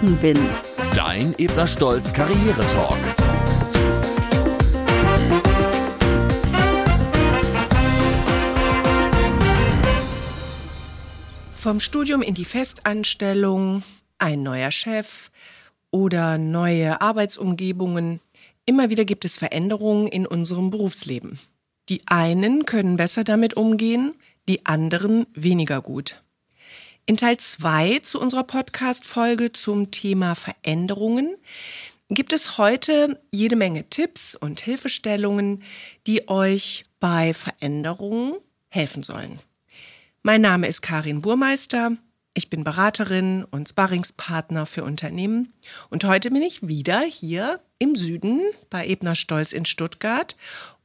Rückenwind. Dein Ebner Stolz Karriere-Talk. Vom Studium in die Festanstellung, ein neuer Chef oder neue Arbeitsumgebungen. Immer wieder gibt es Veränderungen in unserem Berufsleben. Die einen können besser damit umgehen, die anderen weniger gut. In Teil 2 zu unserer Podcast-Folge zum Thema Veränderungen gibt es heute jede Menge Tipps und Hilfestellungen, die euch bei Veränderungen helfen sollen. Mein Name ist Karin Burmeister. Ich bin Beraterin und Sparringspartner für Unternehmen. Und heute bin ich wieder hier im Süden bei Ebner Stolz in Stuttgart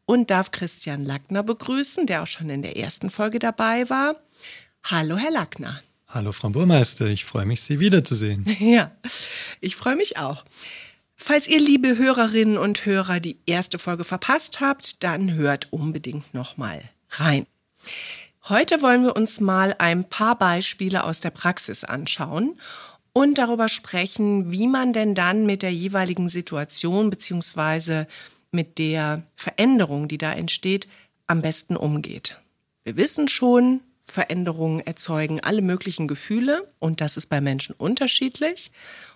und darf Christian Lackner begrüßen, der auch schon in der ersten Folge dabei war. Hallo, Herr Lackner. Hallo, Frau Burmeister. Ich freue mich, Sie wiederzusehen. Ja, ich freue mich auch. Falls ihr, liebe Hörerinnen und Hörer, die erste Folge verpasst habt, dann hört unbedingt nochmal rein. Heute wollen wir uns mal ein paar Beispiele aus der Praxis anschauen und darüber sprechen, wie man denn dann mit der jeweiligen Situation beziehungsweise mit der Veränderung, die da entsteht, am besten umgeht. Wir wissen schon, Veränderungen erzeugen alle möglichen Gefühle und das ist bei Menschen unterschiedlich.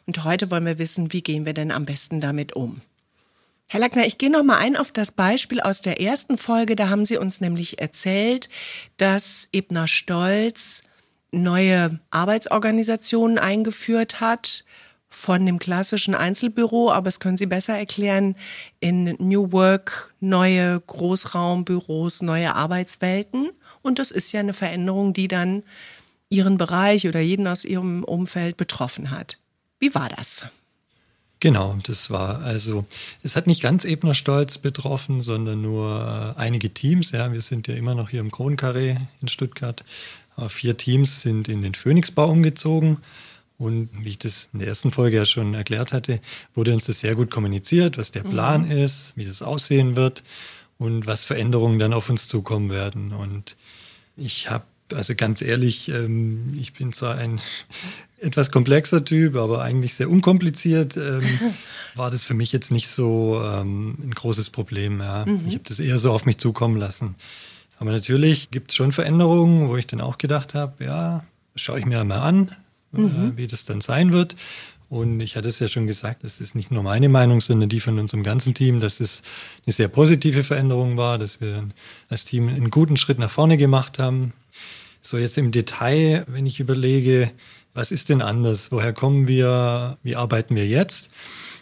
Und heute wollen wir wissen, wie gehen wir denn am besten damit um. Herr Lackner, ich gehe noch mal ein auf das Beispiel aus der ersten Folge. Da haben Sie uns nämlich erzählt, dass Ebner Stolz neue Arbeitsorganisationen eingeführt hat von dem klassischen Einzelbüro, aber es können Sie besser erklären, in New Work neue Großraumbüros, neue Arbeitswelten. Und das ist ja eine Veränderung, die dann Ihren Bereich oder jeden aus Ihrem Umfeld betroffen hat. Wie war das? Genau, das war also, es hat nicht ganz Ebner Stolz betroffen, sondern nur äh, einige Teams. Ja, wir sind ja immer noch hier im Kronkarree in Stuttgart. Aber vier Teams sind in den Phoenixbau umgezogen. Und wie ich das in der ersten Folge ja schon erklärt hatte, wurde uns das sehr gut kommuniziert, was der Plan mhm. ist, wie das aussehen wird und was Veränderungen dann auf uns zukommen werden. Und ich habe also ganz ehrlich, ähm, ich bin zwar ein etwas komplexer Typ, aber eigentlich sehr unkompliziert, ähm, war das für mich jetzt nicht so ähm, ein großes Problem. Ja. Mhm. Ich habe das eher so auf mich zukommen lassen. Aber natürlich gibt es schon Veränderungen, wo ich dann auch gedacht habe, ja, schaue ich mir mal an, mhm. äh, wie das dann sein wird. Und ich hatte es ja schon gesagt, das ist nicht nur meine Meinung, sondern die von unserem ganzen Team, dass das eine sehr positive Veränderung war, dass wir als Team einen guten Schritt nach vorne gemacht haben. So jetzt im Detail, wenn ich überlege, was ist denn anders? Woher kommen wir? Wie arbeiten wir jetzt?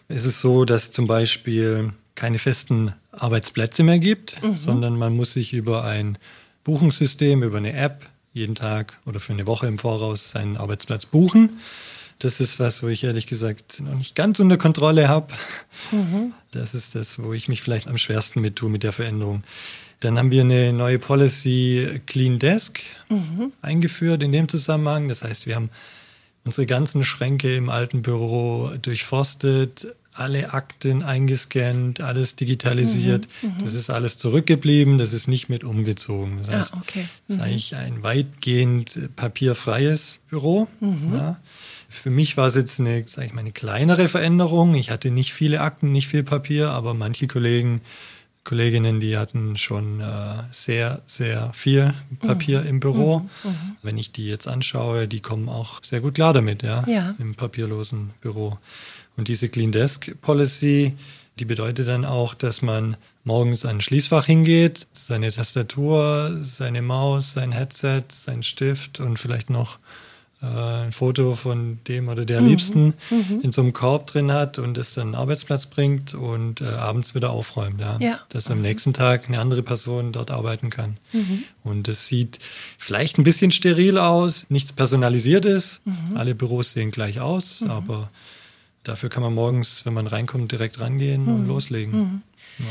Es ist so, dass zum Beispiel keine festen Arbeitsplätze mehr gibt, mhm. sondern man muss sich über ein Buchungssystem, über eine App jeden Tag oder für eine Woche im Voraus seinen Arbeitsplatz buchen. Das ist was, wo ich ehrlich gesagt noch nicht ganz unter Kontrolle habe. Mhm. Das ist das, wo ich mich vielleicht am schwersten mit tue mit der Veränderung. Dann haben wir eine neue Policy Clean Desk mhm. eingeführt in dem Zusammenhang. Das heißt, wir haben unsere ganzen Schränke im alten Büro durchforstet, alle Akten eingescannt, alles digitalisiert. Mhm, mhm. das ist alles zurückgeblieben, das ist nicht mit umgezogen. Das ah, heißt, ah, okay. mhm. das ist eigentlich ein weitgehend papierfreies Büro. Mhm. Ja. Für mich war es jetzt eine, sag ich mal, eine kleinere Veränderung. Ich hatte nicht viele Akten, nicht viel Papier, aber manche Kollegen Kolleginnen, die hatten schon äh, sehr, sehr viel Papier mhm. im Büro. Mhm. mhm. Wenn ich die jetzt anschaue, die kommen auch sehr gut klar damit, ja, ja, im papierlosen Büro. Und diese Clean Desk Policy, die bedeutet dann auch, dass man morgens an ein Schließfach hingeht, seine Tastatur, seine Maus, sein Headset, sein Stift und vielleicht noch äh, ein Foto von dem oder der mhm. Liebsten mhm. in so einem Korb drin hat und das dann einen Arbeitsplatz bringt und äh, abends wieder aufräumt. Ja? ja. Dass am nächsten Tag eine andere Person dort arbeiten kann. Mhm. Und es sieht vielleicht ein bisschen steril aus, nichts personalisiert ist. Mhm. Alle Büros sehen gleich aus, mhm. aber dafür kann man morgens, wenn man reinkommt, direkt rangehen und mhm. loslegen. Ja.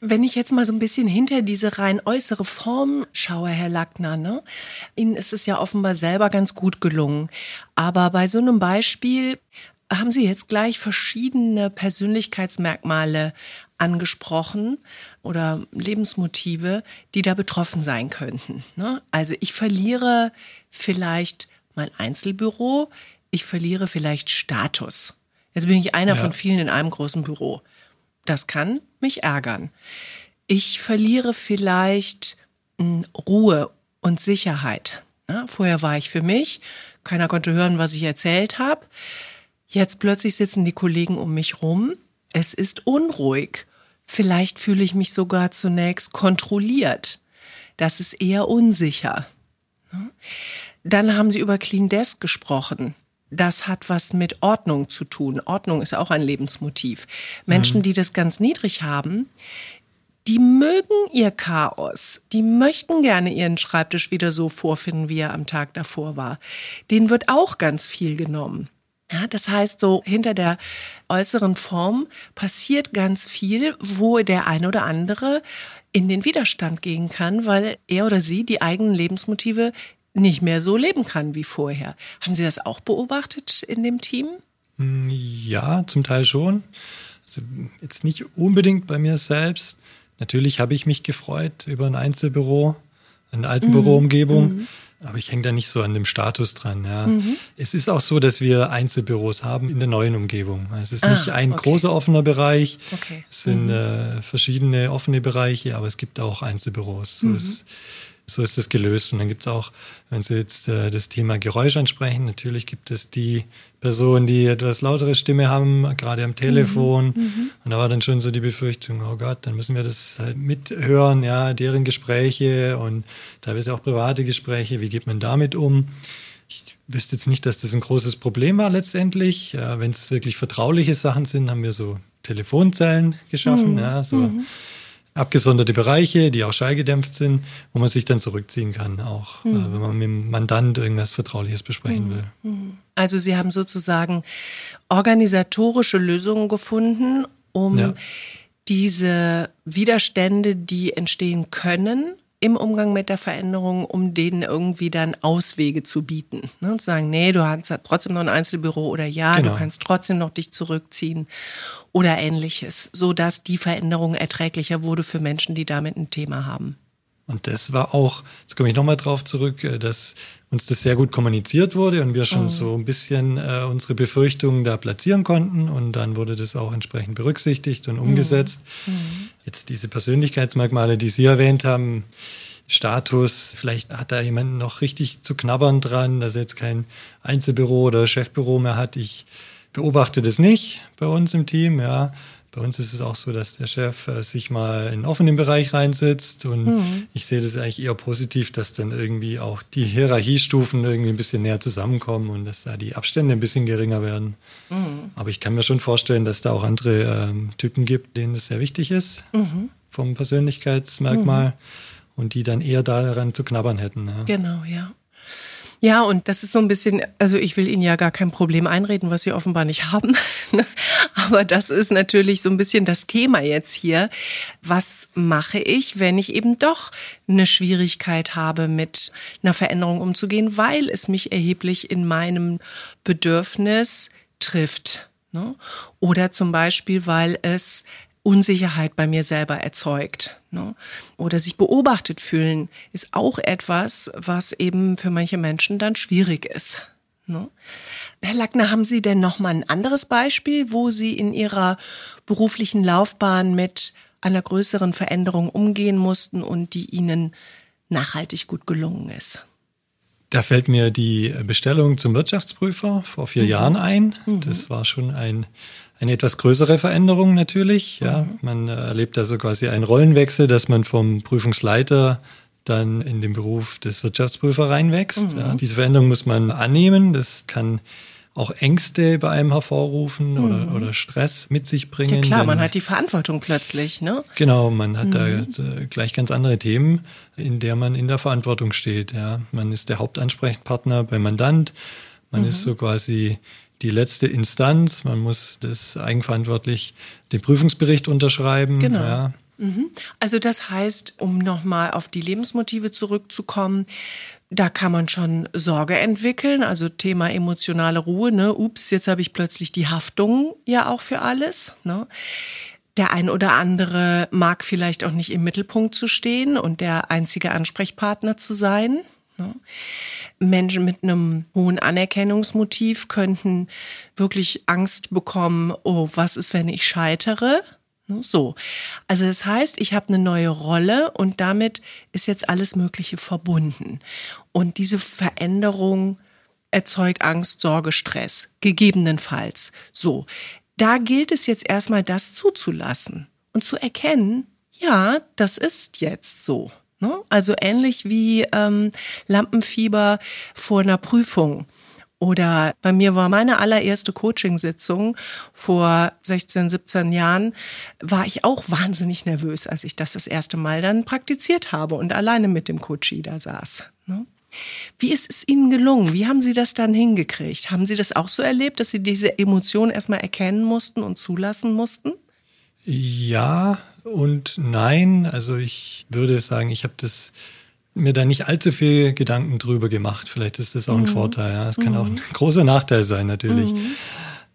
Wenn ich jetzt mal so ein bisschen hinter diese rein äußere Form schaue, Herr Lackner, ne? Ihnen ist es ja offenbar selber ganz gut gelungen. Aber bei so einem Beispiel haben Sie jetzt gleich verschiedene Persönlichkeitsmerkmale angesprochen oder Lebensmotive, die da betroffen sein könnten. Ne? Also ich verliere vielleicht mein Einzelbüro, ich verliere vielleicht Status. Jetzt bin ich einer Ja. von vielen in einem großen Büro. Das kann mich ärgern. Ich verliere vielleicht mh, Ruhe und Sicherheit. Vorher war ich für mich, keiner konnte hören, was ich erzählt habe. Jetzt plötzlich sitzen die Kollegen um mich rum. Es ist unruhig. Vielleicht fühle ich mich sogar zunächst kontrolliert. Das ist eher unsicher. Dann haben Sie über Clean Desk gesprochen. Das hat was mit Ordnung zu tun. Ordnung ist auch ein Lebensmotiv. Menschen, die das ganz niedrig haben, die mögen ihr Chaos. Die möchten gerne ihren Schreibtisch wieder so vorfinden, wie er am Tag davor war. Denen wird auch ganz viel genommen. Ja, das heißt, so hinter der äußeren Form passiert ganz viel, wo der eine oder andere in den Widerstand gehen kann, weil er oder sie die eigenen Lebensmotive nicht mehr so leben kann wie vorher. Haben Sie das auch beobachtet in dem Team? Ja, zum Teil schon. Also jetzt nicht unbedingt bei mir selbst. Natürlich habe ich mich gefreut über ein Einzelbüro, eine Altenbüroumgebung, aber ich hänge da nicht so an dem Status dran. Ja. Es ist auch so, dass wir Einzelbüros haben in der neuen Umgebung. Es ist Ah, nicht ein okay. großer offener Bereich. Okay. Es sind äh, verschiedene offene Bereiche, aber es gibt auch Einzelbüros. So ist so ist das gelöst. Und dann gibt es auch, wenn Sie jetzt äh, das Thema Geräusch ansprechen, natürlich gibt es die Personen, die etwas lautere Stimme haben, gerade am Telefon. Und da war dann schon so die Befürchtung, oh Gott, dann müssen wir das halt mithören, ja, deren Gespräche und teilweise auch private Gespräche. Wie geht man damit um? Ich wüsste jetzt nicht, dass das ein großes Problem war letztendlich. Ja, wenn es wirklich vertrauliche Sachen sind, haben wir so Telefonzellen geschaffen, ja, so abgesonderte Bereiche, die auch schallgedämpft sind, wo man sich dann zurückziehen kann, auch äh, wenn man mit dem Mandant irgendwas Vertrauliches besprechen will. Also Sie haben sozusagen organisatorische Lösungen gefunden, um Ja. diese Widerstände, die entstehen können im Umgang mit der Veränderung, um denen irgendwie dann Auswege zu bieten. Ne? Zu sagen, nee, du hast trotzdem noch ein Einzelbüro oder ja, Genau. du kannst trotzdem noch dich zurückziehen oder ähnliches, so dass die Veränderung erträglicher wurde für Menschen, die damit ein Thema haben. Und das war auch, jetzt komme ich nochmal drauf zurück, äh, dass uns das sehr gut kommuniziert wurde und wir schon so ein bisschen äh, unsere Befürchtungen da platzieren konnten und dann wurde das auch entsprechend berücksichtigt und umgesetzt. Jetzt diese Persönlichkeitsmerkmale, die Sie erwähnt haben, Status, vielleicht hat da jemand noch richtig zu knabbern dran, dass er jetzt kein Einzelbüro oder Chefbüro mehr hat. Ich beobachte das nicht bei uns im Team, ja. Bei uns ist es auch so, dass der Chef äh, sich mal in einen offenen Bereich reinsitzt und ich sehe das eigentlich eher positiv, dass dann irgendwie auch die Hierarchiestufen irgendwie ein bisschen näher zusammenkommen und dass da die Abstände ein bisschen geringer werden. Aber ich kann mir schon vorstellen, dass da auch andere ähm, Typen gibt, denen das sehr wichtig ist vom Persönlichkeitsmerkmal und die dann eher daran zu knabbern hätten. Ja. Genau, ja. Ja, und das ist so ein bisschen, also ich will Ihnen ja gar kein Problem einreden, was Sie offenbar nicht haben. ne? Aber das ist natürlich so ein bisschen das Thema jetzt hier. Was mache ich, wenn ich eben doch eine Schwierigkeit habe, mit einer Veränderung umzugehen, weil es mich erheblich in meinem Bedürfnis trifft? Ne? Oder zum Beispiel, weil es Unsicherheit bei mir selber erzeugt. Ne? Oder sich beobachtet fühlen ist auch etwas, was eben für manche Menschen dann schwierig ist. Ne? Herr Lackner, haben Sie denn noch mal ein anderes Beispiel, wo Sie in Ihrer beruflichen Laufbahn mit einer größeren Veränderung umgehen mussten und die Ihnen nachhaltig gut gelungen ist? Da fällt mir die Bestellung zum Wirtschaftsprüfer vor vier Jahren ein. Das war schon ein, eine etwas größere Veränderung natürlich. Ja, man äh, erlebt da so quasi einen Rollenwechsel, dass man vom Prüfungsleiter dann in den Beruf des Wirtschaftsprüfer reinwächst. Ja, diese Veränderung muss man annehmen. Das kann auch Ängste bei einem hervorrufen oder, oder Stress mit sich bringen. Ja klar, man hat die Verantwortung plötzlich, ne? Genau, man hat da jetzt, äh, gleich ganz andere Themen, in der man in der Verantwortung steht. Ja, man ist der Hauptansprechpartner beim Mandant. Man ist so quasi die letzte Instanz. Man muss das eigenverantwortlich den Prüfungsbericht unterschreiben. Genau. Ja. Also das heißt, um nochmal auf die Lebensmotive zurückzukommen, da kann man schon Sorge entwickeln, also Thema emotionale Ruhe, ne? Ups, jetzt habe ich plötzlich die Haftung ja auch für alles, ne? Der ein oder andere mag vielleicht auch nicht im Mittelpunkt zu stehen und der einzige Ansprechpartner zu sein. Ne? Menschen mit einem hohen Anerkennungsmotiv könnten wirklich Angst bekommen, oh, was ist, wenn ich scheitere? Ne? So. Also das heißt, ich habe eine neue Rolle und damit ist jetzt alles Mögliche verbunden. Und diese Veränderung erzeugt Angst, Sorge, Stress, gegebenenfalls. So. Da gilt es jetzt erstmal, das zuzulassen und zu erkennen, ja, das ist jetzt so. Ne? Also ähnlich wie ähm, Lampenfieber vor einer Prüfung. Oder bei mir war meine allererste Coachingsitzung vor 16, 17 Jahren, war ich auch wahnsinnig nervös, als ich das das erste Mal dann praktiziert habe und alleine mit dem Coachie da saß. Ne? Wie ist es Ihnen gelungen? Wie haben Sie das dann hingekriegt? Haben Sie das auch so erlebt, dass Sie diese Emotion erstmal erkennen mussten und zulassen mussten? Ja und nein. Also ich würde sagen, ich habe das mir da nicht allzu viel Gedanken drüber gemacht. Vielleicht ist das auch ein mhm. Vorteil. Ja. Es kann mhm. auch ein großer Nachteil sein, natürlich. Mhm.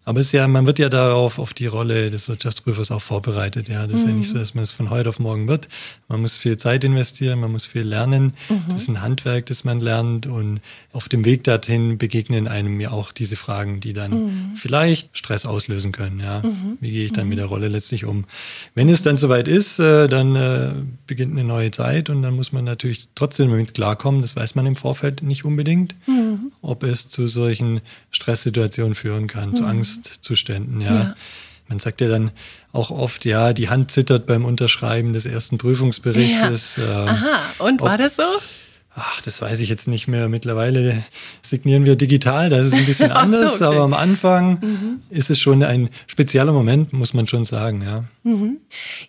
Aber es ist ja, man wird ja darauf auf die Rolle des Wirtschaftsprüfers auch vorbereitet. Ja, das ist ja nicht so, mhm. dass man es von heute auf morgen wird. Man muss viel Zeit investieren, man muss viel lernen. Mhm. Das ist ein Handwerk, das man lernt und auf dem Weg dorthin begegnen einem ja auch diese Fragen, die dann mhm. vielleicht Stress auslösen können. Ja, mhm. wie gehe ich dann mit der Rolle letztlich um? Wenn es dann soweit ist, äh, dann äh, beginnt eine neue Zeit und dann muss man natürlich trotzdem damit klarkommen. Das weiß man im Vorfeld nicht unbedingt, mhm. ob es zu solchen Stresssituationen führen kann, zu Angst Angstzuständen, ja. ja. Man sagt ja dann auch oft, ja, die Hand zittert beim Unterschreiben des ersten Prüfungsberichtes. Ja. Ähm, Aha, und war das so? Ach, das weiß ich jetzt nicht mehr. Mittlerweile signieren wir digital, das ist ein bisschen anders, so, okay. aber am Anfang mhm. ist es schon ein spezieller Moment, muss man schon sagen, ja. Mhm.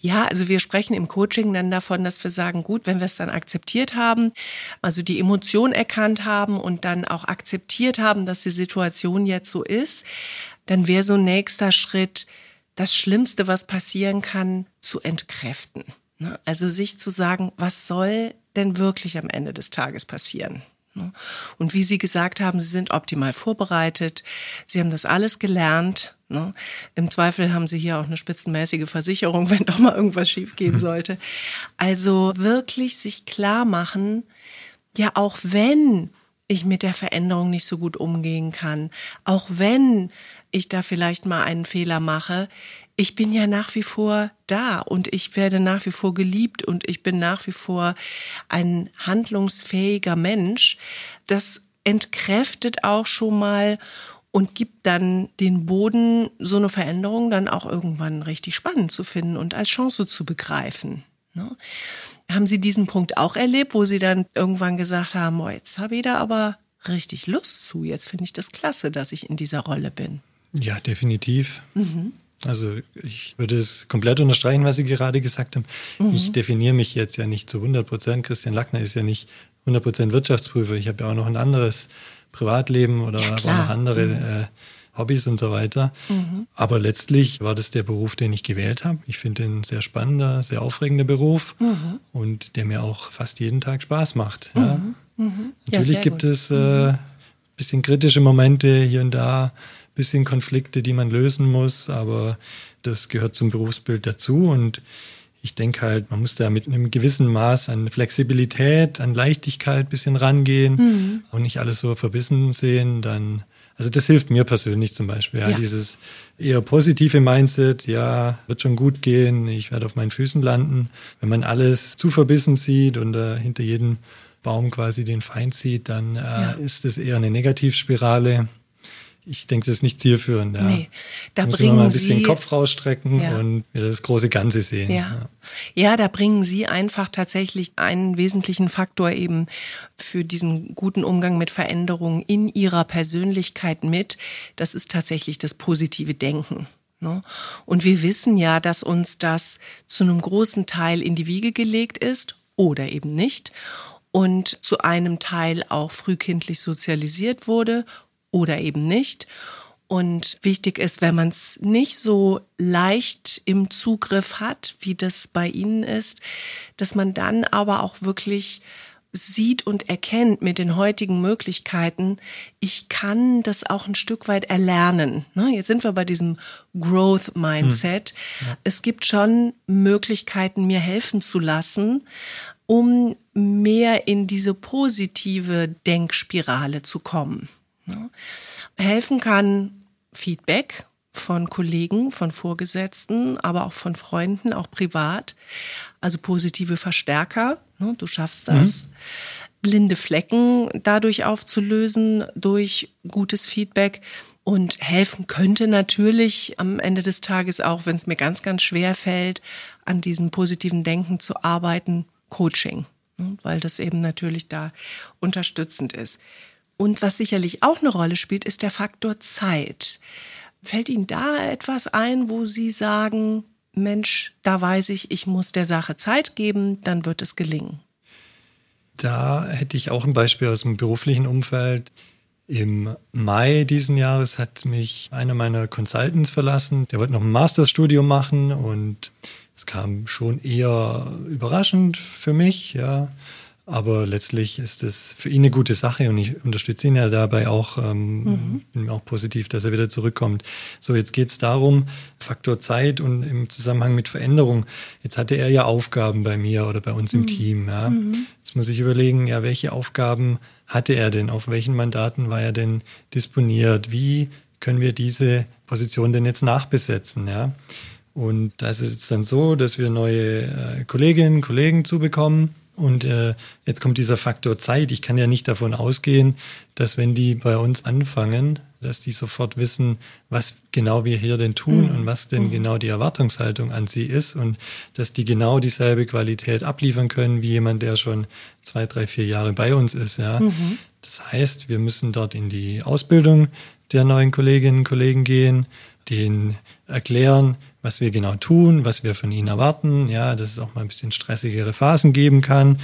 Ja, also wir sprechen im Coaching dann davon, dass wir sagen, gut, wenn wir es dann akzeptiert haben, also die Emotion erkannt haben und dann auch akzeptiert haben, dass die Situation jetzt so ist, dann wäre so ein nächster Schritt, das Schlimmste, was passieren kann, zu entkräften. Ne? Also sich zu sagen, was soll denn wirklich am Ende des Tages passieren? Ne? Und wie Sie gesagt haben, Sie sind optimal vorbereitet. Sie haben das alles gelernt. Ne? Im Zweifel haben Sie hier auch eine spitzenmäßige Versicherung, wenn doch mal irgendwas schiefgehen sollte. Also wirklich sich klar machen, ja, auch wenn ich mit der Veränderung nicht so gut umgehen kann, auch wenn ich da vielleicht mal einen Fehler mache, ich bin ja nach wie vor da und ich werde nach wie vor geliebt und ich bin nach wie vor ein handlungsfähiger Mensch. Das entkräftet auch schon mal und gibt dann den Boden, so eine Veränderung dann auch irgendwann richtig spannend zu finden und als Chance zu begreifen. Ne? Haben Sie diesen Punkt auch erlebt, wo Sie dann irgendwann gesagt haben, oh, jetzt habe ich da aber richtig Lust zu, jetzt finde ich das klasse, dass ich in dieser Rolle bin? Ja, definitiv. Mhm. Also ich würde es komplett unterstreichen, was Sie gerade gesagt haben. Mhm. Ich definiere mich jetzt ja nicht zu 100 Prozent. Christian Lackner ist ja nicht 100 Prozent Wirtschaftsprüfer. Ich habe ja auch noch ein anderes Privatleben oder ja, auch noch andere mhm. äh, Hobbys und so weiter. Mhm. Aber letztlich war das der Beruf, den ich gewählt habe. Ich finde ihn sehr spannender, sehr aufregender Beruf mhm. und der mir auch fast jeden Tag Spaß macht. Ja. Mhm. Mhm. Natürlich ja, gibt gut. es äh, bisschen kritische Momente hier und da bisschen Konflikte, die man lösen muss, aber das gehört zum Berufsbild dazu und ich denke halt, man muss da mit einem gewissen Maß an Flexibilität, an Leichtigkeit bisschen rangehen mhm. und nicht alles so verbissen sehen, dann, also das hilft mir persönlich zum Beispiel, ja, ja. dieses eher positive Mindset, ja, wird schon gut gehen, ich werde auf meinen Füßen landen. Wenn man alles zu verbissen sieht und äh, hinter jedem Baum quasi den Feind sieht, dann äh, ja. ist das eher eine Negativspirale ich denke, das ist nicht zielführend. Ja. Nee, da muss man mal ein bisschen Sie, den Kopf rausstrecken ja. und das große Ganze sehen. Ja. ja. ja, da bringen Sie einfach tatsächlich einen wesentlichen Faktor eben für diesen guten Umgang mit Veränderungen in Ihrer Persönlichkeit mit. Das ist tatsächlich das positive Denken. Ne? Und wir wissen ja, dass uns das zu einem großen Teil in die Wiege gelegt ist oder eben nicht und zu einem Teil auch frühkindlich sozialisiert wurde oder eben nicht. Und wichtig ist, wenn man es nicht so leicht im Zugriff hat, wie das bei Ihnen ist, dass man dann aber auch wirklich sieht und erkennt mit den heutigen Möglichkeiten, ich kann das auch ein Stück weit erlernen. Ne, jetzt sind wir bei diesem Growth Mindset. Hm. Ja. Es gibt schon Möglichkeiten, mir helfen zu lassen, um mehr in diese positive Denkspirale zu kommen. Helfen kann Feedback von Kollegen, von Vorgesetzten, aber auch von Freunden, auch privat. Also positive Verstärker. Ne, du schaffst das. Mhm. Blinde Flecken dadurch aufzulösen durch gutes Feedback. Und helfen könnte natürlich am Ende des Tages auch, wenn es mir ganz, ganz schwer fällt, an diesem positiven Denken zu arbeiten, Coaching, ne, weil das eben natürlich da unterstützend ist. Und was sicherlich auch eine Rolle spielt, ist der Faktor Zeit. Fällt Ihnen da etwas ein, wo Sie sagen, Mensch, da weiß ich, ich muss der Sache Zeit geben, dann wird es gelingen? Da hätte ich auch ein Beispiel aus dem beruflichen Umfeld. Im Mai diesen Jahres hat mich einer meiner Consultants verlassen. Der wollte noch ein Masterstudium machen und es kam schon eher überraschend für mich, ja. Aber letztlich ist es für ihn eine gute Sache und ich unterstütze ihn ja dabei auch, ähm, mhm. bin auch positiv, dass er wieder zurückkommt. So, jetzt geht es darum, Faktor Zeit und im Zusammenhang mit Veränderung. Jetzt hatte er ja Aufgaben bei mir oder bei uns mhm. im Team. Ja. Mhm. Jetzt muss ich überlegen, ja, welche Aufgaben hatte er denn? Auf welchen Mandaten war er denn disponiert? Wie können wir diese Position denn jetzt nachbesetzen? Ja. Und da ist es jetzt dann so, dass wir neue äh, Kolleginnen und Kollegen zubekommen und äh, jetzt kommt dieser Faktor Zeit. Ich kann ja nicht davon ausgehen, dass wenn die bei uns anfangen, dass die sofort wissen, was genau wir hier denn tun mhm. und was denn mhm. genau die Erwartungshaltung an sie ist und dass die genau dieselbe Qualität abliefern können wie jemand, der schon zwei, drei, vier Jahre bei uns ist. Ja. Mhm. Das heißt, wir müssen dort in die Ausbildung der neuen Kolleginnen und Kollegen gehen, denen erklären, was wir genau tun, was wir von ihnen erwarten, ja, dass es auch mal ein bisschen stressigere Phasen geben kann.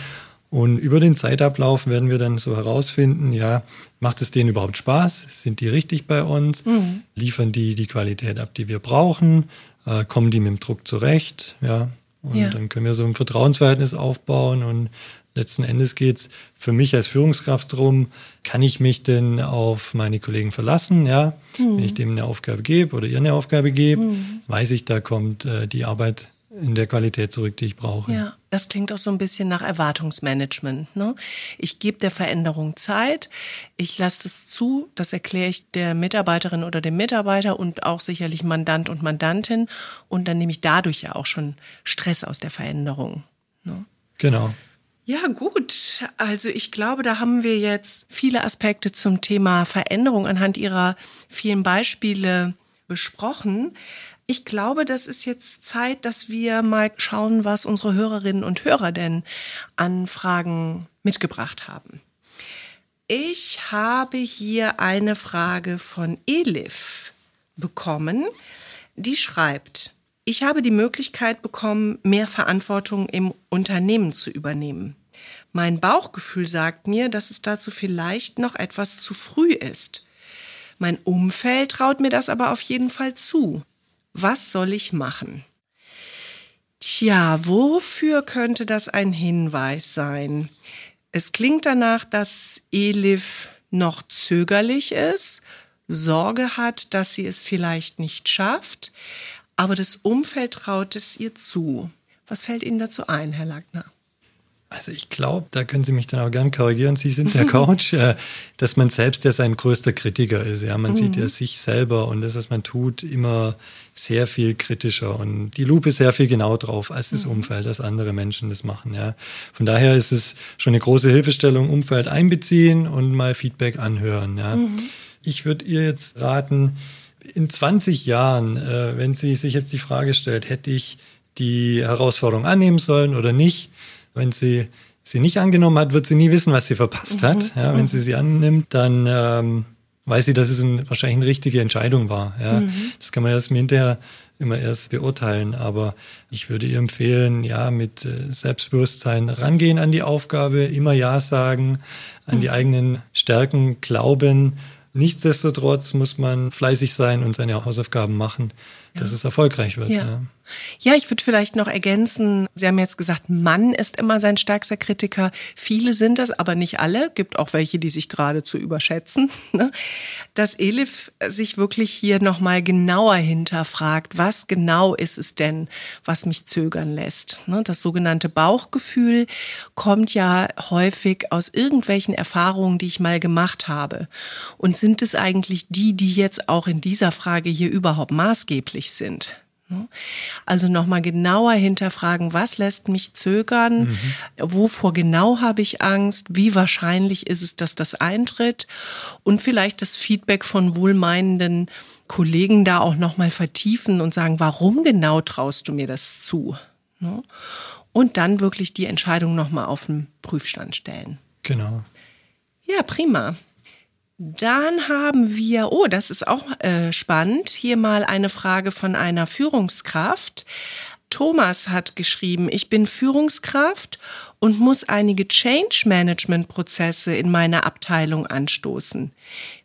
Und über den Zeitablauf werden wir dann so herausfinden, ja, macht es denen überhaupt Spaß? Sind die richtig bei uns? Mhm. Liefern die die Qualität ab, die wir brauchen? Äh, kommen die mit dem Druck zurecht? Ja. Und ja. dann können wir so ein Vertrauensverhältnis aufbauen und letzten Endes geht es für mich als Führungskraft darum, kann ich mich denn auf meine Kollegen verlassen? Ja, mhm. wenn ich dem eine Aufgabe gebe oder ihr eine Aufgabe gebe, mhm. weiß ich, da kommt äh, die Arbeit in der Qualität zurück, die ich brauche. Ja, das klingt auch so ein bisschen nach Erwartungsmanagement. Ne? Ich gebe der Veränderung Zeit, ich lasse das zu, das erkläre ich der Mitarbeiterin oder dem Mitarbeiter und auch sicherlich Mandant und Mandantin und dann nehme ich dadurch ja auch schon Stress aus der Veränderung. Ne? Genau. Ja, gut. Also ich glaube, da haben wir jetzt viele Aspekte zum Thema Veränderung anhand Ihrer vielen Beispiele besprochen. Ich glaube, das ist jetzt Zeit, dass wir mal schauen, was unsere Hörerinnen und Hörer denn an Fragen mitgebracht haben. Ich habe hier eine Frage von Elif bekommen. Die schreibt, ich habe die Möglichkeit bekommen, mehr Verantwortung im Unternehmen zu übernehmen. Mein Bauchgefühl sagt mir, dass es dazu vielleicht noch etwas zu früh ist. Mein Umfeld traut mir das aber auf jeden Fall zu. Was soll ich machen? Tja, wofür könnte das ein Hinweis sein? Es klingt danach, dass Elif noch zögerlich ist, Sorge hat, dass sie es vielleicht nicht schafft, aber das Umfeld traut es ihr zu. Was fällt Ihnen dazu ein, Herr Lackner? Also ich glaube, da können Sie mich dann auch gern korrigieren. Sie sind der Coach, äh, dass man selbst ja sein größter Kritiker ist. Ja, man mhm. sieht ja sich selber und das, was man tut, immer sehr viel kritischer und die Lupe sehr viel genau drauf als das mhm. Umfeld, als andere Menschen das machen. Ja, von daher ist es schon eine große Hilfestellung, Umfeld einbeziehen und mal Feedback anhören. Ja, mhm. ich würde ihr jetzt raten, in 20 Jahren, äh, wenn sie sich jetzt die Frage stellt, hätte ich die Herausforderung annehmen sollen oder nicht? Wenn sie sie nicht angenommen hat, wird sie nie wissen, was sie verpasst mhm. hat. Ja, wenn mhm. sie sie annimmt, dann ähm, weiß sie, dass es ein, wahrscheinlich eine richtige Entscheidung war. Ja, mhm. Das kann man erst hinterher immer erst beurteilen. Aber ich würde ihr empfehlen, ja, mit äh, Selbstbewusstsein rangehen an die Aufgabe, immer Ja sagen, an die mhm. eigenen Stärken glauben. Nichtsdestotrotz muss man fleißig sein und seine Hausaufgaben machen, dass ja. es erfolgreich wird. Ja. Ja. Ich würde vielleicht noch ergänzen, Sie haben jetzt gesagt, Mann ist immer sein stärkster Kritiker. Viele sind das, aber nicht alle. Gibt auch welche, die sich geradezu überschätzen. Ne? Dass Elif sich wirklich hier nochmal genauer hinterfragt, was genau ist es denn, was mich zögern lässt. Ne? Das sogenannte Bauchgefühl kommt ja häufig aus irgendwelchen Erfahrungen, die ich mal gemacht habe. Und sind es eigentlich die, die jetzt auch in dieser Frage hier überhaupt maßgeblich sind? Ne? Also nochmal genauer hinterfragen, was lässt mich zögern, mhm. wovor genau habe ich Angst, wie wahrscheinlich ist es, dass das eintritt und vielleicht das Feedback von wohlmeinenden Kollegen da auch nochmal vertiefen und sagen, warum genau traust du mir das zu? Ne? Und dann wirklich die Entscheidung nochmal auf den Prüfstand stellen. Genau. Ja, prima. Dann haben wir, oh, das ist auch äh, spannend, hier mal eine Frage von einer Führungskraft. Thomas hat geschrieben, ich bin Führungskraft und muss einige Change Management Prozesse in meiner Abteilung anstoßen.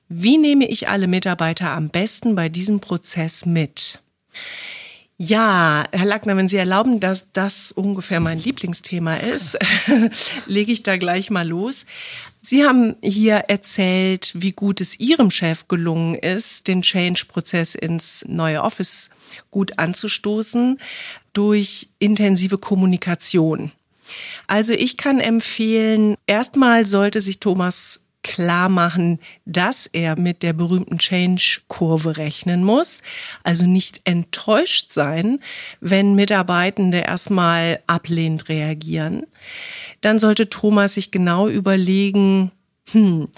Wie nehme ich alle Mitarbeiter am besten bei diesem Prozess mit? Ja, Herr Lackner, wenn Sie erlauben, dass das ungefähr mein Lieblingsthema ist, lege ich da gleich mal los. Sie haben hier erzählt, wie gut es Ihrem Chef gelungen ist, den Change-Prozess ins neue Office gut anzustoßen durch intensive Kommunikation. Also ich kann empfehlen, erstmal sollte sich Thomas klar machen, dass er mit der berühmten Change-Kurve rechnen muss. Also nicht enttäuscht sein, wenn Mitarbeitende erstmal ablehnend reagieren. Dann sollte Thomas sich genau überlegen, hm,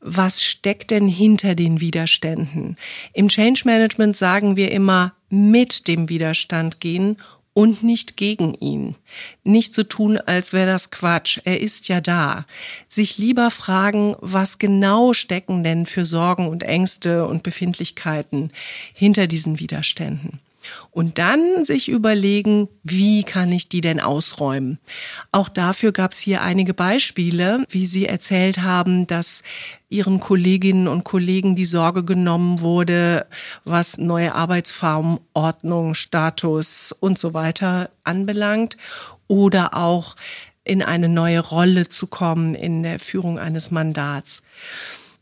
was steckt denn hinter den Widerständen? Im Change Management sagen wir immer mit dem Widerstand gehen und nicht gegen ihn. Nicht zu so tun, als wäre das Quatsch. Er ist ja da. Sich lieber fragen, was genau stecken denn für Sorgen und Ängste und Befindlichkeiten hinter diesen Widerständen. Und dann sich überlegen, wie kann ich die denn ausräumen? Auch dafür gab es hier einige Beispiele, wie Sie erzählt haben, dass Ihren Kolleginnen und Kollegen die Sorge genommen wurde, was neue Arbeitsformen, Ordnung, Status und so weiter anbelangt. Oder auch in eine neue Rolle zu kommen in der Führung eines Mandats.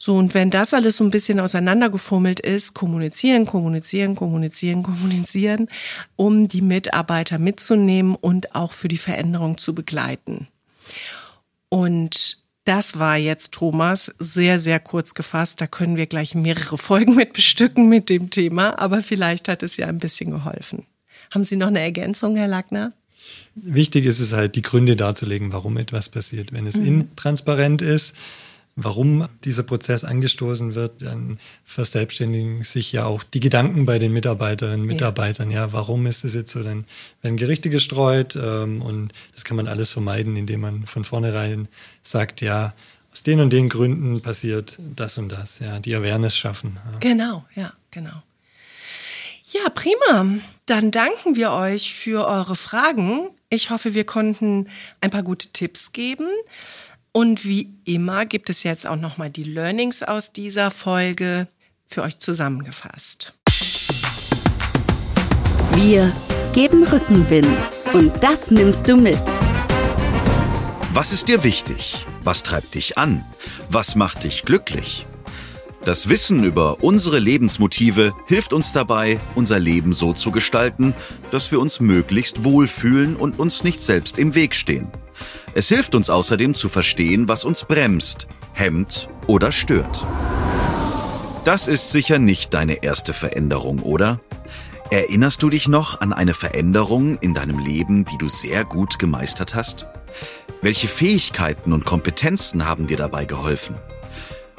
So, und wenn das alles so ein bisschen auseinandergefummelt ist, kommunizieren, kommunizieren, kommunizieren, kommunizieren, um die Mitarbeiter mitzunehmen und auch für die Veränderung zu begleiten. Und das war jetzt, Thomas, sehr, sehr kurz gefasst. Da können wir gleich mehrere Folgen mit bestücken mit dem Thema, aber vielleicht hat es ja ein bisschen geholfen. Haben Sie noch eine Ergänzung, Herr Lackner? Wichtig ist es halt, die Gründe darzulegen, warum etwas passiert. Wenn es mhm. intransparent ist, warum dieser Prozess angestoßen wird, dann verselbstständigen sich ja auch die Gedanken bei den Mitarbeiterinnen und Mitarbeitern. Ja, ja warum ist es jetzt so? Dann werden Gerichte gestreut ähm, und das kann man alles vermeiden, indem man von vornherein sagt, ja, aus den und den Gründen passiert das und das. Ja, die Awareness schaffen. Ja. Genau, ja, genau. Ja, prima. Dann danken wir euch für eure Fragen. Ich hoffe, wir konnten ein paar gute Tipps geben. Und wie immer gibt es jetzt auch nochmal die Learnings aus dieser Folge für euch zusammengefasst. Wir geben Rückenwind und das nimmst du mit. Was ist dir wichtig? Was treibt dich an? Was macht dich glücklich? Das Wissen über unsere Lebensmotive hilft uns dabei, unser Leben so zu gestalten, dass wir uns möglichst wohlfühlen und uns nicht selbst im Weg stehen. Es hilft uns außerdem zu verstehen, was uns bremst, hemmt oder stört. Das ist sicher nicht deine erste Veränderung, oder? Erinnerst du dich noch an eine Veränderung in deinem Leben, die du sehr gut gemeistert hast? Welche Fähigkeiten und Kompetenzen haben dir dabei geholfen?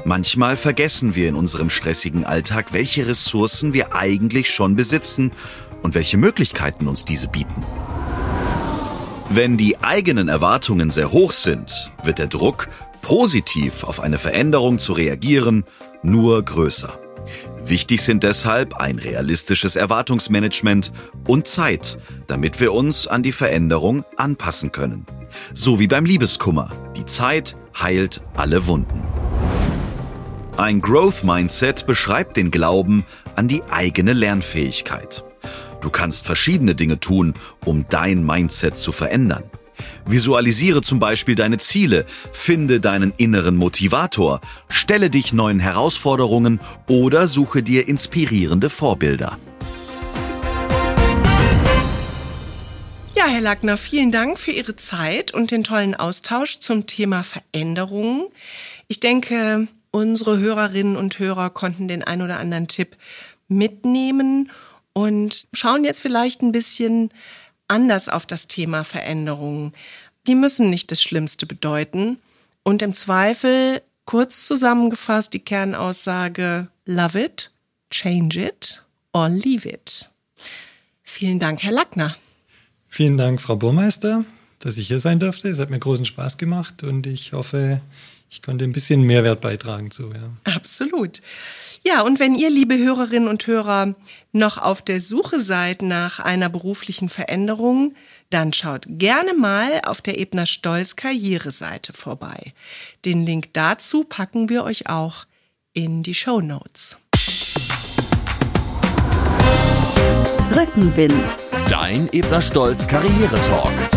Manchmal vergessen wir in unserem stressigen Alltag, welche Ressourcen wir eigentlich schon besitzen und welche Möglichkeiten uns diese bieten. Wenn die eigenen Erwartungen sehr hoch sind, wird der Druck, positiv auf eine Veränderung zu reagieren, nur größer. Wichtig sind deshalb ein realistisches Erwartungsmanagement und Zeit, damit wir uns an die Veränderung anpassen können. So wie beim Liebeskummer. Die Zeit heilt alle Wunden. Ein Growth Mindset beschreibt den Glauben an die eigene Lernfähigkeit. Du kannst verschiedene Dinge tun, um dein Mindset zu verändern. Visualisiere zum Beispiel deine Ziele, finde deinen inneren Motivator, stelle dich neuen Herausforderungen oder suche dir inspirierende Vorbilder. Ja, Herr Lackner, vielen Dank für Ihre Zeit und den tollen Austausch zum Thema Veränderungen. Ich denke, unsere Hörerinnen und Hörer konnten den ein oder anderen Tipp mitnehmen und schauen jetzt vielleicht ein bisschen anders auf das Thema Veränderungen. Die müssen nicht das Schlimmste bedeuten. Und im Zweifel, kurz zusammengefasst, die Kernaussage, love it, change it or leave it. Vielen Dank, Herr Lackner. Vielen Dank, Frau Burmeister, dass ich hier sein durfte. Es hat mir großen Spaß gemacht und ich hoffe, ich konnte ein bisschen Mehrwert beitragen zu. Ja. Absolut. Ja, und wenn ihr, liebe Hörerinnen und Hörer, noch auf der Suche seid nach einer beruflichen Veränderung, dann schaut gerne mal auf der Ebner Stolz Karriereseite vorbei. Den Link dazu packen wir euch auch in die Show Notes. Rückenwind. Dein Ebner Stolz Karriere Talk.